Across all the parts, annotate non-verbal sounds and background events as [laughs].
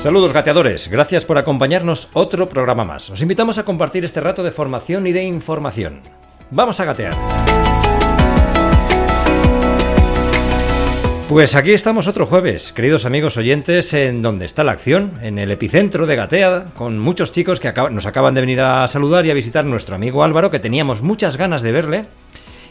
Saludos gateadores, gracias por acompañarnos otro programa más. Os invitamos a compartir este rato de formación y de información. Vamos a gatear. Pues aquí estamos otro jueves, queridos amigos oyentes, en donde está la acción, en el epicentro de Gatea, con muchos chicos que nos acaban de venir a saludar y a visitar nuestro amigo Álvaro, que teníamos muchas ganas de verle.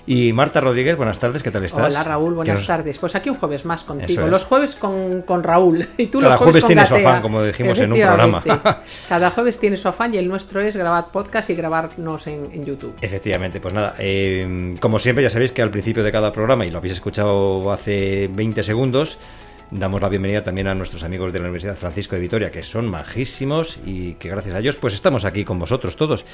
Y Marta Rodríguez, buenas tardes, ¿qué tal estás? Hola Raúl, buenas tardes. Pues aquí un jueves más contigo. Los jueves con, con, Raúl [laughs] y tú Cada los jueves, jueves tiene su afán, como dijimos en un programa. [laughs] Cada jueves tiene su afán y el nuestro es grabar podcast y grabarnos en, en YouTube. Efectivamente, pues nada, eh, como siempre ya sabéis que al principio de cada programa, y lo habéis escuchado hace 20 segundos, Damos la bienvenida también a nuestros amigos de la Universidad Francisco de Vitoria, que son majísimos y que gracias a ellos pues estamos aquí con vosotros todos.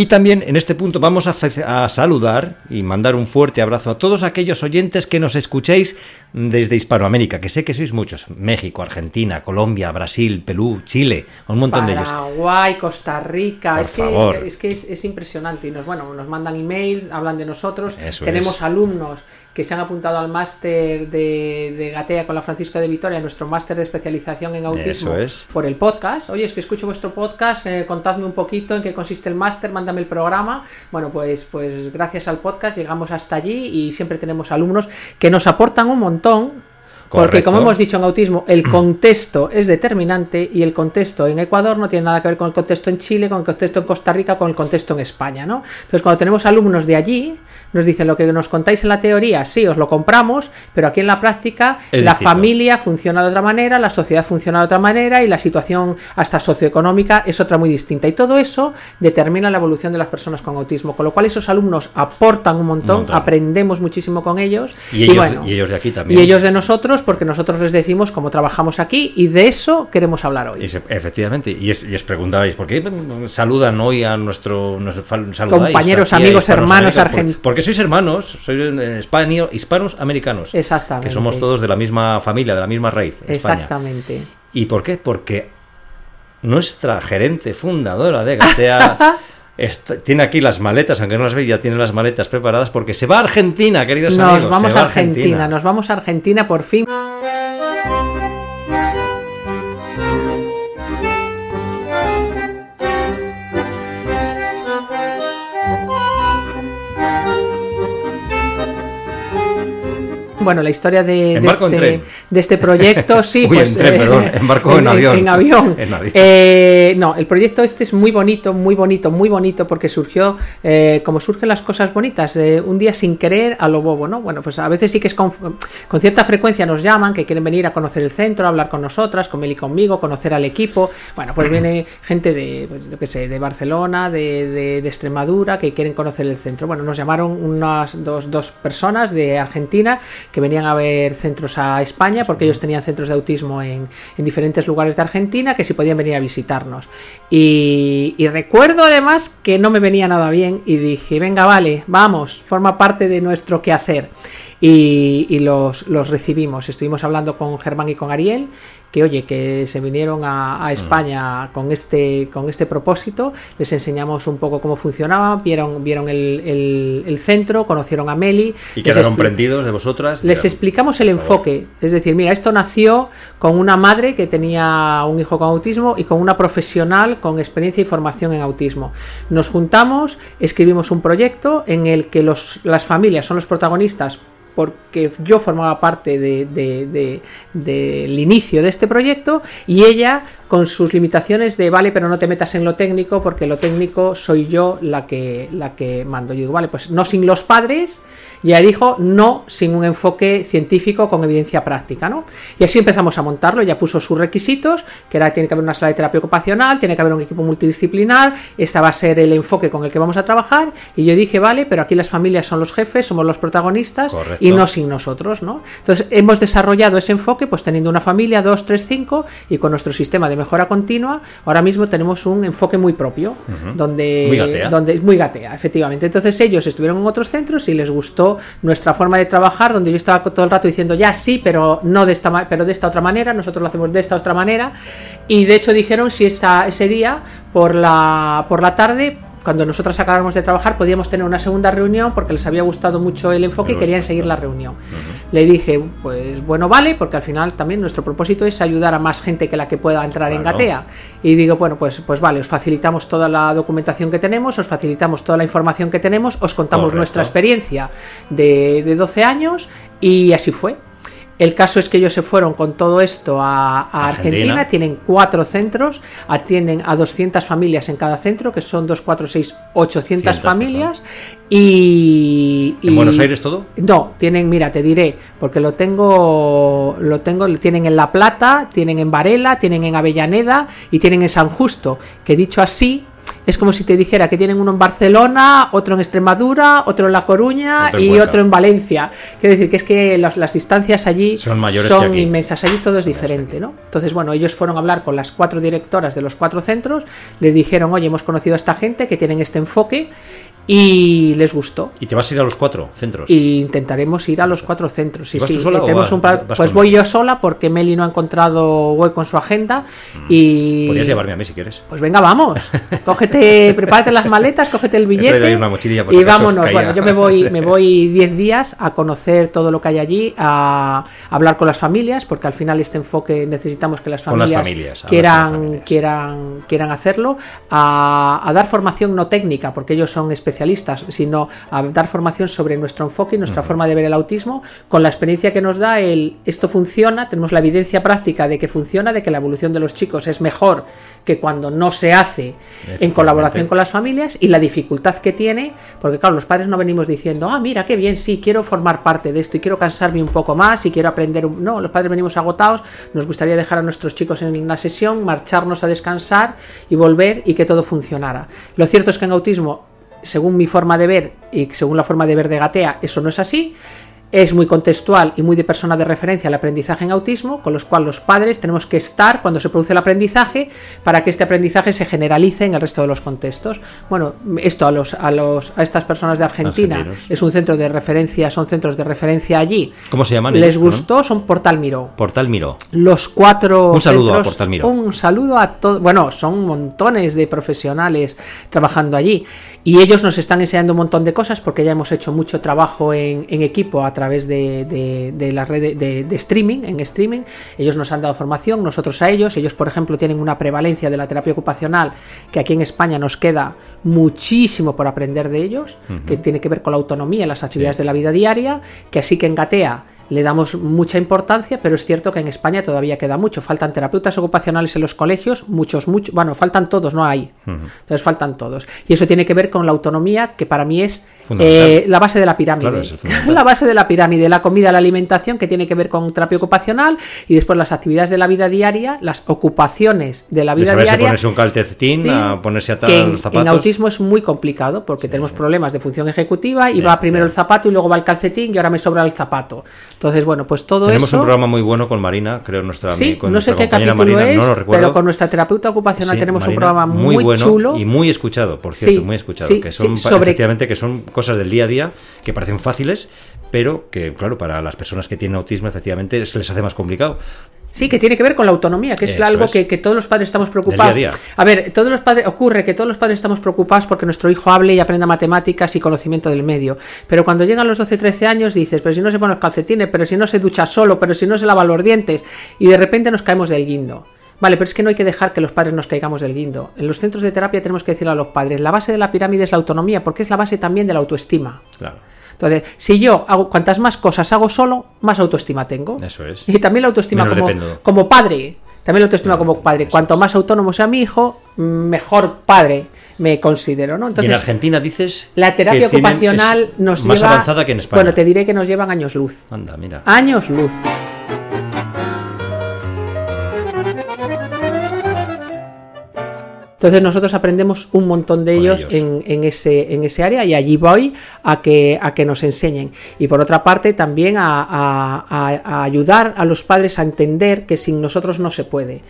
Y también en este punto vamos a, saludar y mandar un fuerte abrazo a todos aquellos oyentes que nos escuchéis desde Hispanoamérica, que sé que sois muchos. México, Argentina, Colombia, Brasil, Perú, Chile, un montón Paraguay, de ellos. Paraguay, Costa Rica, Por es, favor. Que, es que es, es, impresionante. Y nos, bueno, nos mandan emails, hablan de nosotros. Eso Tenemos es. alumnos que se han apuntado al máster de, de, Gatea con la Francisco de Vitoria, nuestro máster de especialización en autismo, es. por el podcast. Oye, es que escucho vuestro podcast, eh, contadme un poquito en qué consiste el máster, mándame el programa. Bueno, pues, pues gracias al podcast llegamos hasta allí y siempre tenemos alumnos que nos aportan un montón porque Correcto. como hemos dicho en autismo, el contexto es determinante y el contexto en Ecuador no tiene nada que ver con el contexto en Chile, con el contexto en Costa Rica, con el contexto en España, ¿no? Entonces, cuando tenemos alumnos de allí, nos dicen lo que nos contáis en la teoría, sí, os lo compramos, pero aquí en la práctica Es la distinto. familia funciona de otra manera, la sociedad funciona de otra manera y la situación hasta socioeconómica es otra muy distinta. Y todo eso determina la evolución de las personas con autismo, con lo cual esos alumnos aportan un montón, Un montón. aprendemos muchísimo con ellos Y ellos, bueno, y ellos de aquí también. y ellos de nosotros, porque nosotros les decimos cómo trabajamos aquí y de eso queremos hablar hoy. Y se- efectivamente, y, es- y os preguntabais, ¿por qué saludan hoy a nuestro... Saludáis Compañeros, amigos, hermanos americanos? argent- Por- Porque sois hermanos, sois eh, hispanio- hispanos americanos. Exactamente. Que somos todos de la misma familia, de la misma raíz. España. Exactamente. ¿Y por qué? Porque nuestra gerente fundadora de Gatea [laughs] está- tiene aquí las maletas, aunque no las veis, ya tiene las maletas preparadas porque se va a Argentina, queridos Nos amigos. vamos se va a Argentina, nos vamos a Argentina por fin. Bueno, la historia de, de Embarco en este, tren. de este proyecto, [laughs] sí, Uy, pues en tren, perdón, [laughs] embarco en avión. En avión. [laughs] En avión. Eh, no, el proyecto este es muy bonito, muy bonito, muy bonito, porque surgió eh, como surgen las cosas bonitas, eh, un día sin querer a lo bobo, ¿no? Bueno, pues a veces sí que es con, con cierta frecuencia nos llaman, que quieren venir a conocer el centro, a hablar con nosotras, con Meli y conmigo, conocer al equipo. Bueno, pues viene gente de, pues, yo qué sé, de Barcelona, de, de, de Extremadura, que quieren conocer el centro. Bueno, nos llamaron unas dos, dos personas de Argentina que venían a ver centros a España, porque ellos tenían centros de autismo en, en diferentes lugares de Argentina, que si podían venir a visitarnos. Y, y, recuerdo además que no me venía nada bien y dije, venga, vale, vamos, forma parte de nuestro quehacer. Y, y los, los, recibimos. Estuvimos hablando con Germán y con Ariel, que oye, que se vinieron a, a España mm. con, este, con este propósito, les enseñamos un poco cómo funcionaba, vieron, vieron el, el, el centro, conocieron a Meli. Y quedaron prendidos de vosotras. Les explicamos el enfoque, es decir, mira, esto nació con una madre que tenía un hijo con autismo y con una profesional con experiencia y formación en autismo. Nos juntamos, escribimos un proyecto en el que los, las familias son los protagonistas porque yo formaba parte del de, de, de, inicio de este proyecto y ella con sus limitaciones de vale pero no te metas en lo técnico porque lo técnico soy yo la que, la que mando yo digo vale pues no sin los padres y ella dijo no sin un enfoque científico con evidencia práctica ¿no? y así empezamos a montarlo ella puso sus requisitos que era tiene que haber una sala de terapia ocupacional tiene que haber un equipo multidisciplinar esta va a ser el enfoque con el que vamos a trabajar y yo dije vale pero aquí las familias son los jefes somos los protagonistas Correcto. y no sin nosotros, ¿no? Entonces hemos desarrollado ese enfoque, pues teniendo una familia, dos, tres, cinco, y con nuestro sistema de mejora continua, ahora mismo tenemos un enfoque muy propio, donde, Muy donde es muy gatea, efectivamente. Entonces ellos estuvieron en otros centros y les gustó nuestra forma de trabajar, donde yo estaba todo el rato diciendo ya sí, pero no de esta, pero de esta otra manera, nosotros lo hacemos de esta otra manera. Y de hecho dijeron si esa, ese día por la, por la tarde cuando nosotros acabáramos de trabajar podíamos tener una segunda reunión porque les había gustado mucho el enfoque y querían seguir la reunión. Le dije, pues bueno, vale, porque al final también nuestro propósito es ayudar a más gente que la que pueda entrar en. Gatea. Y digo, bueno, pues, pues vale, os facilitamos toda la documentación que tenemos, os facilitamos toda la información que tenemos, os contamos Correcto. nuestra experiencia de, de 12 años y así fue. El caso es que ellos se fueron con todo esto a, a Argentina. Argentina. tienen cuatro centros, atienden a 200 familias en cada centro, que son 2, 4, 6, 800 Cientos familias. Y, ¿En y- Buenos Aires todo? no, tienen, mira, te diré, porque lo tengo, lo tengo, lo tienen en La Plata, tienen en Varela, tienen en Avellaneda y tienen en San Justo, que dicho así, es como si te dijera que tienen uno en Barcelona, otro en Extremadura, otro en La Coruña Otro y otro en Valencia. Quiero decir que es que las, las distancias allí Son mayores son que inmensas, allí todo es diferente, ¿no? Entonces, bueno, ellos fueron a hablar con las cuatro directoras de los cuatro centros, les dijeron, oye, hemos conocido a esta gente que tienen este enfoque y les gustó. ¿Y te vas a ir a los cuatro centros? Y intentaremos ir a los cuatro centros. Sí, ¿Y sí. tenemos vas- un pues voy yo sola porque Meli no ha encontrado hueco en su agenda. Y. Mm. Podrías llevarme a mí si quieres. Pues venga, vamos. [laughs] Cógete, [laughs] prepárate las maletas, cógete el billete. una mochililla por y acaso vámonos. Bueno, yo me voy, me [laughs] voy 10 días a conocer todo lo que hay allí, a hablar con las familias, porque al final este enfoque necesitamos que las familias, las quieran, familias. quieran, quieran hacerlo, a, a dar formación no técnica, porque ellos son especialistas, sino a dar formación sobre nuestro enfoque y nuestra forma de ver el autismo, con la experiencia que nos da el esto funciona, tenemos la evidencia práctica de que funciona, de que la evolución de los chicos es mejor que cuando no se hace en. Colaboración con las familias y la dificultad que tiene, porque claro, los padres no venimos diciendo, ah, mira, qué bien, sí, quiero formar parte de esto y quiero cansarme un poco más y quiero aprender. un-". No, los padres venimos agotados, nos gustaría dejar a nuestros chicos en la sesión, marcharnos a descansar y volver y que todo funcionara. Lo cierto es que en autismo, según mi forma de ver y según la forma de ver de Gatea, eso no es así. Es muy contextual y muy de persona de referencia el aprendizaje en autismo, con los cuales los padres tenemos que estar cuando se produce el aprendizaje para que este aprendizaje se generalice en el resto de los contextos. Bueno, esto a los a los a estas personas de Argentina Argentinos. es un centro de referencia, son centros de referencia allí. ¿Cómo se llaman? Les gustó, son Portal Miró. Portal Miró. Los cuatro. Un saludo a Portal Miró. Un saludo a todos. Bueno, son montones de profesionales trabajando allí. Y ellos nos están enseñando un montón de cosas porque ya hemos hecho mucho trabajo en, en equipo a través de, de- de la red de, streaming, en streaming. Ellos nos han dado formación, nosotros a ellos. Ellos, por ejemplo, tienen una prevalencia de la terapia ocupacional que aquí en España nos queda muchísimo por aprender de ellos, que tiene que ver con la autonomía las actividades de la vida diaria, que así que en Gatea le damos mucha importancia, pero es cierto que en España todavía queda mucho. Faltan terapeutas ocupacionales en los colegios, muchos, muchos, bueno, faltan todos, no hay. Entonces faltan todos. Y eso tiene que ver con la autonomía, que para mí es eh, la base de la pirámide. Claro, [laughs] la base de la pirámide, la comida, la alimentación, que tiene que ver con terapia ocupacional, y después las actividades de la vida diaria, las ocupaciones de la De vida saberse diaria. ponerse un calcetín, Sí, a ponerse que en, los zapatos. en autismo es muy complicado porque tenemos problemas de función ejecutiva y va primero el zapato y luego va el calcetín y ahora me sobra el zapato. Entonces, bueno, pues todo Tenemos eso. un programa muy bueno con Marina, creo, nuestra Sí, con no sé qué capítulo Marina, es, no lo recuerdo. pero con nuestra terapeuta ocupacional Sí, tenemos un programa muy, bueno chulo. y muy escuchado, por cierto, Sí, muy escuchado, sí, que son sobre- efectivamente que son cosas del día a día que parecen fáciles, pero que claro, para las personas que tienen autismo efectivamente se les hace más complicado. Sí, que tiene que ver con la autonomía, que es Eso algo es. que, que todos los padres estamos preocupados. día a día. A ver, todos los padres ocurre que todos los padres estamos preocupados porque nuestro hijo hable y aprenda matemáticas y conocimiento del medio. Pero cuando llegan los 12, 13 años dices, pero si no se pone los calcetines, pero si no se ducha solo, pero si no se lava los dientes y de repente nos caemos del guindo. Vale, pero es que no hay que dejar que los padres nos caigamos del guindo. En los centros de terapia tenemos que decirle a los padres, la base de la pirámide es la autonomía, porque es la base también de la autoestima. Claro, Entonces, si yo hago cuantas más cosas hago solo, más autoestima tengo. eso es. Y también la autoestima Menos como, dependo. como padre. También la autoestima como padre. Cuanto más autónomo sea mi hijo, mejor padre me considero, ¿no? y en Entonces, Argentina dices la terapia que ocupacional nos más lleva. avanzada que en España. Bueno, te diré que nos llevan años luz. Anda, mira. Años luz. Entonces nosotros aprendemos un montón de ellos, ellos. En, en ese, en ese área y allí voy a que, a que nos enseñen. Y por otra parte también a- a ayudar a los padres a entender que sin nosotros no se puede.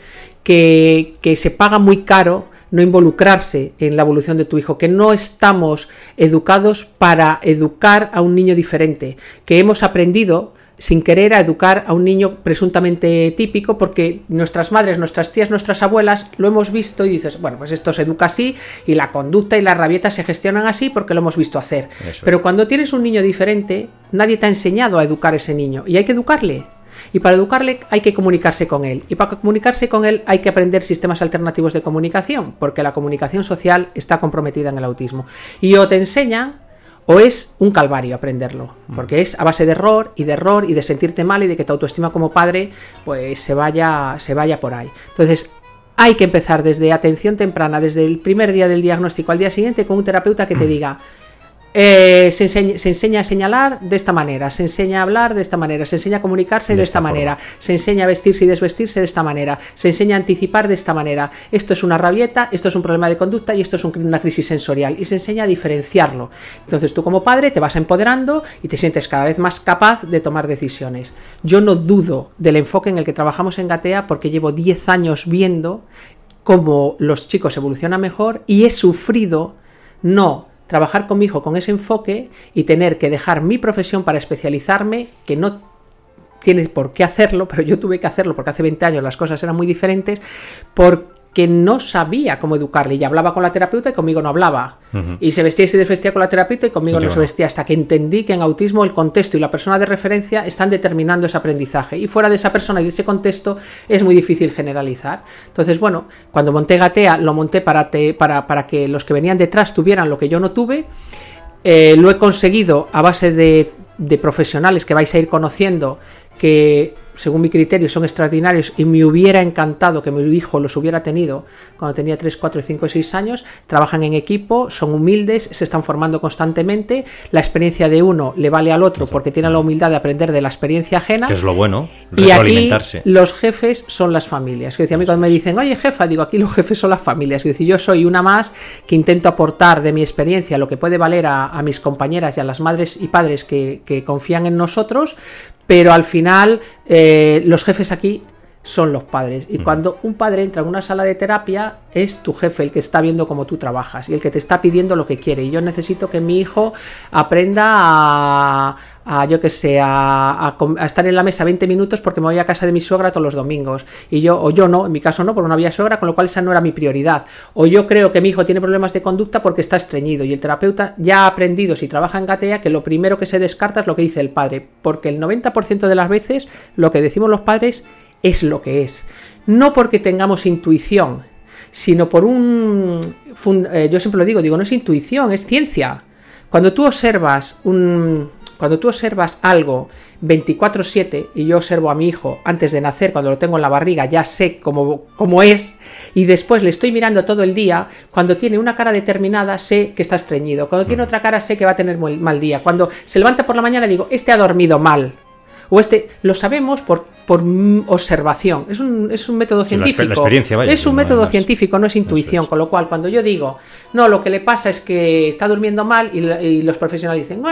que, que se paga muy caro no involucrarse en la evolución de tu hijo, que no estamos educados para educar a un niño diferente, que hemos aprendido sin querer a educar a un niño presuntamente típico porque nuestras madres, nuestras tías, nuestras abuelas lo hemos visto y dices, bueno, pues esto se educa así y la conducta y la rabieta se gestionan así porque lo hemos visto hacer. Pero cuando tienes un niño diferente, nadie te ha enseñado a educar a ese niño y hay que educarle. Y para educarle hay que comunicarse con él. Y para comunicarse con él hay que aprender sistemas alternativos de comunicación, porque la comunicación social está comprometida en el autismo. Y o te enseñan o es un calvario aprenderlo, mm. porque es a base de error y de error y de sentirte mal y de que tu autoestima como padre pues se vaya, se vaya por ahí. Entonces, hay que empezar desde atención temprana, desde el primer día del diagnóstico al día siguiente con un terapeuta que te diga, eh, se, enseña, a señalar de esta manera, se enseña a hablar de esta manera, se enseña a comunicarse de, esta, manera, se enseña a vestirse y desvestirse de esta manera, se enseña a anticipar de esta manera. Esto es una rabieta, esto es un problema de conducta y esto es una crisis sensorial y se enseña a diferenciarlo. Entonces tú como padre te vas empoderando y te sientes cada vez más capaz de tomar decisiones. Yo no dudo del enfoque en el que trabajamos en Gatea porque llevo 10 años viendo cómo los chicos evolucionan mejor y he sufrido no trabajar con mi hijo con ese enfoque y tener que dejar mi profesión para especializarme, que no tiene por qué hacerlo, pero yo tuve que hacerlo porque hace 20 años las cosas eran muy diferentes, por que no sabía cómo educarle y hablaba con la terapeuta y conmigo no hablaba. Y se vestía y se desvestía con la terapeuta y conmigo no se vestía hasta que entendí que en autismo el contexto y la persona de referencia están determinando ese aprendizaje. Y fuera de esa persona y de ese contexto es muy difícil generalizar. Entonces, bueno, cuando monté Gatea lo monté para, para, para que los que venían detrás tuvieran lo que yo no tuve. Eh, lo he conseguido a base de, de profesionales que vais a ir conociendo que según mi criterio, son extraordinarios y me hubiera encantado que mi hijo los hubiera tenido cuando tenía 3, 4, 5, 6 años. Trabajan en equipo, son humildes, se están formando constantemente. La experiencia de uno le vale al otro porque tiene la humildad de aprender de la experiencia ajena. Que es lo bueno. Y aquí los jefes son las familias. Que decía, a mí cuando me dicen, oye jefa, digo, aquí los jefes son las familias. Y yo soy una más que intento aportar de mi experiencia lo que puede valer a, mis compañeras y a las madres y padres que, que confían en nosotros, pero al final eh, los jefes aquí son los padres. Y cuando un padre entra en una sala de terapia, es tu jefe el que está viendo cómo tú trabajas y el que te está pidiendo lo que quiere. Y yo necesito que mi hijo aprenda a, yo que sé, a, estar en la mesa 20 minutos porque me voy a casa de mi suegra todos los domingos. Y yo, o yo no, en mi caso no, porque no había suegra, con lo cual esa no era mi prioridad. O yo creo que mi hijo tiene problemas de conducta porque está estreñido. Y el terapeuta ya ha aprendido, si trabaja en Gatea, que lo primero que se descarta es lo que dice el padre. Porque el 90% de las veces lo que decimos los padres es lo que es. No porque tengamos intuición, sino por un... Eh, yo siempre lo digo, digo, no es intuición, es ciencia. Cuando tú observas un... Cuando tú observas algo 24/7 y yo observo a mi hijo antes de nacer, cuando lo tengo en la barriga, ya sé cómo, cómo es, y después le estoy mirando todo el día, cuando tiene una cara determinada sé que está estreñido, cuando tiene otra cara sé que va a tener mal día, cuando se levanta por la mañana digo, este ha dormido mal, o este, lo sabemos por, por observación. Es un, es un método científico. es un método científico, no es intuición. Con lo cual, cuando yo digo, no, lo que le pasa es que está durmiendo mal y, los profesionales dicen,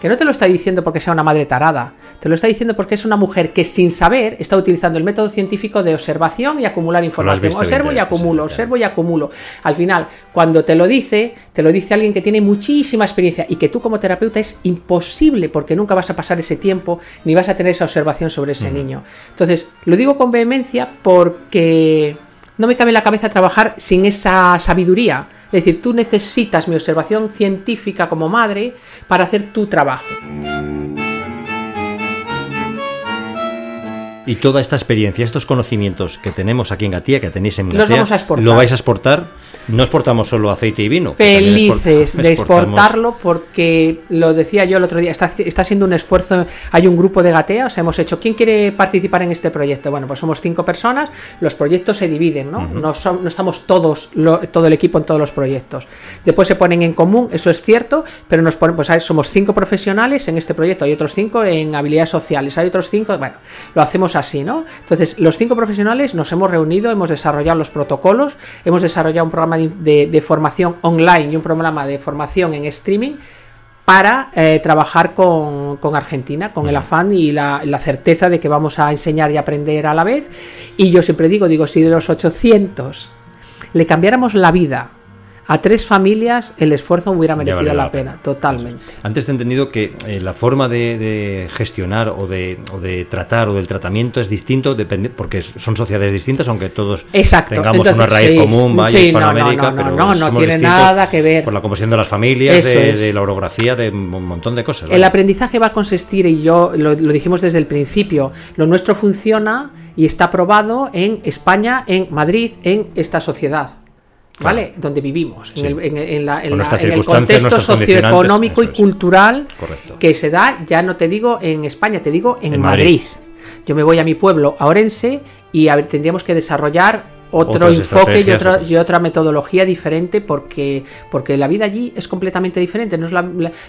que no te lo está diciendo porque sea una madre tarada, te lo está diciendo porque es una mujer que sin saber está utilizando el método científico de observación y acumular información. Observo y acumulo, observo y acumulo. Al final, cuando te lo dice, te lo dice alguien que tiene muchísima experiencia y que tú como terapeuta es imposible porque nunca vas a pasar ese tiempo ni vas a tener esa observación sobre ese niño. Entonces, lo digo con vehemencia porque no me cabe en la cabeza trabajar sin esa sabiduría. Es decir, tú necesitas mi observación científica como madre para hacer tu trabajo. Y toda esta experiencia, estos conocimientos que tenemos aquí en Gatía, que tenéis en Gatía, ¿lo vais a exportar? No exportamos solo aceite y vino. Felices de exportarlo porque, lo decía yo el otro día, está, está siendo un esfuerzo, hay un grupo de gatea, o sea, hemos hecho, ¿quién quiere participar en este proyecto? Bueno, pues somos cinco personas, los proyectos se dividen, ¿no? no, no, estamos todos, todo el equipo en todos los proyectos. Después se ponen en común, eso es cierto, pero nos ponen, pues somos cinco profesionales en este proyecto, hay otros cinco en habilidades sociales, hay otros cinco, bueno, lo hacemos así, ¿no? Entonces, los cinco profesionales nos hemos reunido, hemos desarrollado los protocolos, hemos desarrollado un programa de, formación online y un programa de formación en streaming para eh, trabajar con, con, Argentina, con el afán y la, la, certeza de que vamos a enseñar y aprender a la vez. Y yo siempre digo, digo, si de los 800 le cambiáramos la vida a tres familias el esfuerzo hubiera merecido la, pena, totalmente. Antes te he entendido que eh, la forma de, gestionar o de, o de, tratar o del tratamiento es distinto depende, porque son sociedades distintas, aunque todos tengamos una raíz común, vaya, sí, Hispanoamérica, no, no, no, no, tiene nada que ver. Por la composición de las familias, de, la orografía, de un montón de cosas. El aprendizaje va a consistir, y yo lo, lo dijimos desde el principio, lo nuestro funciona y está probado en España, en Madrid, en esta sociedad. ¿Vale? Donde vivimos, en, el, en, la, en, el, contexto socioeconómico y cultural que se da, ya no te digo en España, te digo en, Madrid. Yo me voy a mi pueblo, a Orense, y tendríamos que desarrollar otro enfoque y otra, y otra metodología diferente porque, porque la vida allí es completamente diferente. No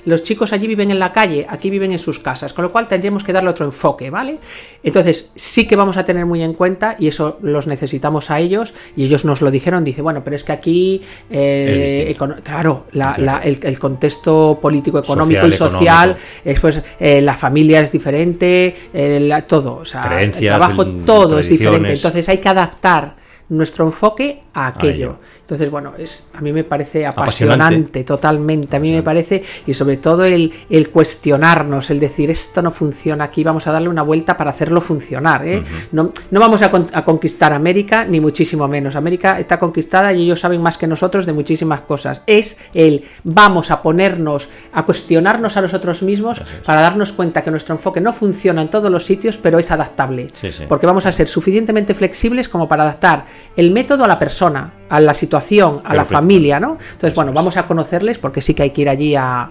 los chicos allí viven en la calle, aquí viven en sus casas, con lo cual tendríamos que darle otro enfoque, ¿vale? Entonces sí que vamos a tener muy en cuenta y eso los necesitamos a ellos y ellos nos lo dijeron, dice, bueno, pero es que aquí, eh, claro, el, contexto político, económico y social, pues, eh, la familia es diferente, eh, todo, o sea, el trabajo, todo es diferente, entonces hay que adaptar nuestro enfoque a aquello. Entonces, bueno, es, a mí me parece apasionante, totalmente. A mí me parece, y sobre todo el, el, cuestionarnos, el decir esto no funciona aquí, vamos a darle una vuelta para hacerlo funcionar. ¿eh? no, no, vamos a, a, conquistar América, ni muchísimo menos. América está conquistada y ellos saben más que nosotros de muchísimas cosas. Es el vamos a ponernos, a cuestionarnos a nosotros mismos para darnos cuenta que nuestro enfoque no funciona en todos los sitios, pero es adaptable. Porque vamos a ser suficientemente flexibles como para adaptar el método a la persona, a la situación, a la familia, ¿no? Entonces, bueno, vamos a conocerles, porque sí que hay que ir allí a,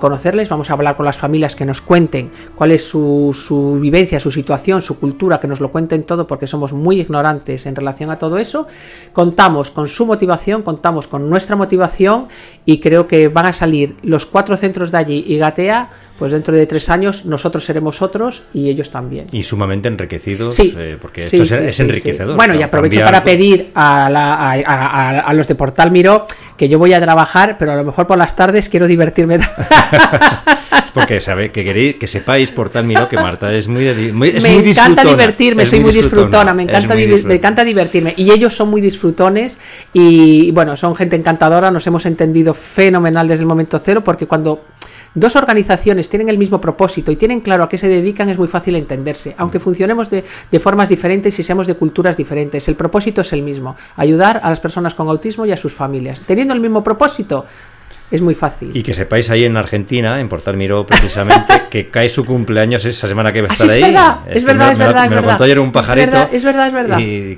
conocerles, vamos a hablar con las familias que nos cuenten cuál es su, su, vivencia, su situación, su cultura, que nos lo cuenten todo, porque somos muy ignorantes en relación a todo eso. Contamos con su motivación, contamos con nuestra motivación y creo que van a salir los cuatro centros de allí y Gatea, pues dentro de tres años nosotros seremos otros y ellos también. Y sumamente enriquecidos, sí, eh, porque esto es, enriquecedor. Bueno, y aprovecho para pedir a, la, a, los de Portal Miró que yo voy a trabajar, pero a lo mejor por las tardes quiero divertirme. [laughs] Porque [laughs] sabe que queréis que sepáis Portal Miró que Marta es muy, me encanta divertirme, soy muy disfrutona, me encanta, me encanta divertirme y ellos son muy disfrutones y bueno, son gente encantadora, nos hemos entendido fenomenal desde el momento cero porque cuando dos organizaciones tienen el mismo propósito y tienen claro a qué se dedican, es muy fácil entenderse, aunque funcionemos de, de, formas diferentes y seamos de culturas diferentes. El propósito es el mismo, ayudar a las personas con autismo y a sus familias. Teniendo el mismo propósito, es muy fácil. Y que sepáis ahí en Argentina, en Portal Miró precisamente, [laughs] que cae su cumpleaños esa semana que va a estar ahí. Es verdad, es verdad, es verdad. Me lo contó ayer un pajarito. Es verdad, es verdad. Y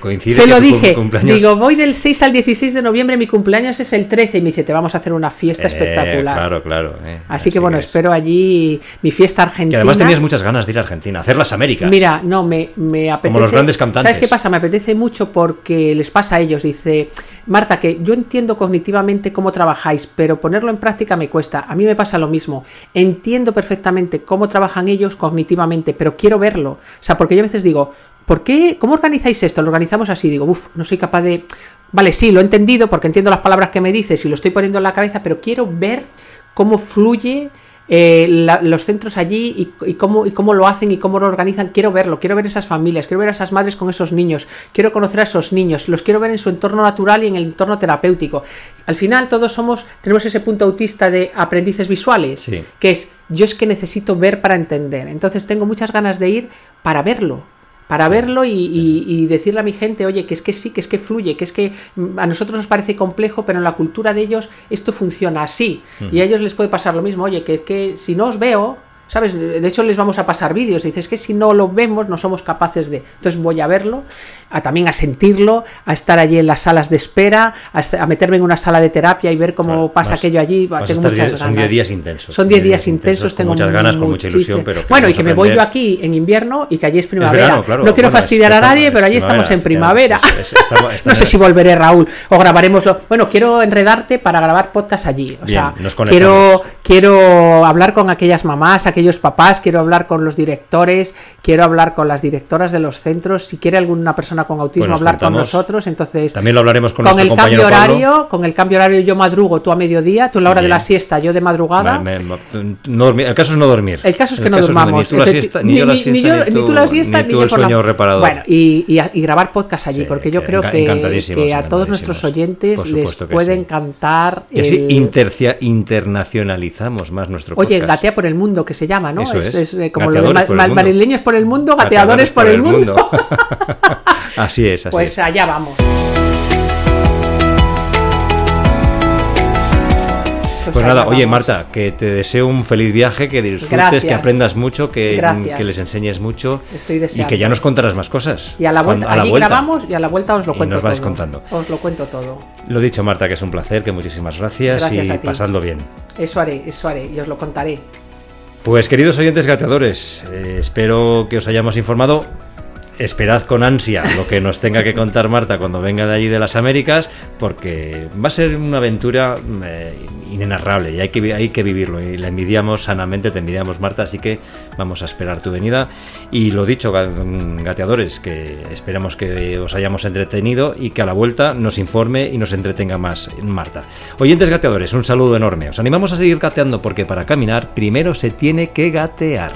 coincide. Se lo dije. Digo, voy del 6 al 16 de noviembre, mi cumpleaños es el 13 y me dice, te vamos a hacer una fiesta eh, espectacular. Claro, claro. Eh, así, que bueno, espero allí mi fiesta argentina. Que además tenías muchas ganas de ir a Argentina, hacer las Américas. Mira, no, me, me apetece. Como los grandes cantantes. ¿Sabes qué pasa? Me apetece mucho porque les pasa a ellos. Dice, Marta, que yo entiendo cognitivamente cómo trabajáis, pero ponerlo en práctica me cuesta. A mí me pasa lo mismo. Entiendo perfectamente cómo trabajan ellos cognitivamente, pero quiero verlo. O sea, porque yo a veces digo, ¿por qué? ¿Cómo organizáis esto? Lo organizamos así. Digo, uff, no soy capaz de. Vale, sí, lo he entendido porque entiendo las palabras que me dices y lo estoy poniendo en la cabeza, pero quiero ver cómo fluye eh, los centros allí y, cómo, y cómo lo hacen y cómo lo organizan. Quiero verlo, quiero ver esas familias, quiero ver a esas madres con esos niños, quiero conocer a esos niños, los quiero ver en su entorno natural y en el entorno terapéutico. Al final todos somos, tenemos ese punto autista de aprendices visuales, que es yo es que necesito ver para entender. Entonces tengo muchas ganas de ir para verlo para verlo y, decirle a mi gente, oye, que es que sí, que es que fluye, que es que a nosotros nos parece complejo, pero en la cultura de ellos esto funciona así. Y a ellos les puede pasar lo mismo, oye, que, que si no os veo, ¿Sabes? De hecho, les vamos a pasar vídeos. Dices que si no lo vemos, no somos capaces de. Entonces voy a verlo, a también a sentirlo, a estar allí en las salas de espera, a, meterme en una sala de terapia y ver cómo pasa aquello allí. tengo muchas ganas. Son 10 días intensos. Son 10 días, intensos, tengo muchas ganas, con mucha ilusión. Pero bueno, y que me voy yo aquí en invierno y que allí es primavera. no quiero fastidiar a nadie, pero allí estamos en primavera. [laughs] no sé si volveré, Raúl, o grabaremoslo. Bueno, quiero enredarte para grabar podcast allí. O sea, quiero, quiero hablar con aquellas mamás, aquellas aquellos papás, quiero hablar con los directores, quiero hablar con las directoras de los centros, si quiere alguna persona con autismo Pues hablar con juntamos. nosotros, entonces También lo hablaremos con, con el cambio compañero Pablo. horario, con el cambio horario yo madrugo, tú a mediodía, tú en la hora de Bien. la siesta, yo de madrugada. Me- me- no. El caso es no dormir. El caso es que no caso durmamos. ni tú la siesta, ni, tú el sueño reparador. Bueno, y, y a- y grabar podcast allí, Sí, porque yo que creo que, que a todos nuestros oyentes les puede sí. encantar. Y así el- internacionalizamos más nuestro Oye, podcast. gatea por el mundo, que se llama, ¿no? Eso es. eh, como lo de ma- por el ma- mundo. madrileños por el mundo, gateadores por el mundo. [laughs] así es, así Pues es. allá vamos. Pues allá nada, oye. Marta, que te deseo un feliz viaje, que disfrutes, Gracias. que aprendas mucho, que, les enseñes mucho Estoy y deseando. que ya nos contarás más cosas. Y a la vuelta, Cuando- a allí vuelta. grabamos y a la vuelta os lo Y cuento nos vais todo. contando. Os lo cuento todo. Lo dicho, Marta, que es un placer, que muchísimas gracias, Gracias y pasadlo bien. Eso haré, eso haré y os lo contaré. Pues queridos oyentes gateadores, eh, espero que os hayamos informado. Esperad con ansia lo que nos tenga que contar Marta cuando venga de allí de las Américas, porque va a ser una aventura eh, inenarrable y hay que, hay que vivirlo. Y la envidiamos sanamente, te envidiamos Marta, así que vamos a esperar tu venida. Y lo dicho, ga- gateadores, que esperamos que os hayamos entretenido y que a la vuelta nos informe y nos entretenga más Marta. Oyentes gateadores, un saludo enorme. Os animamos a seguir gateando porque para caminar primero se tiene que gatear.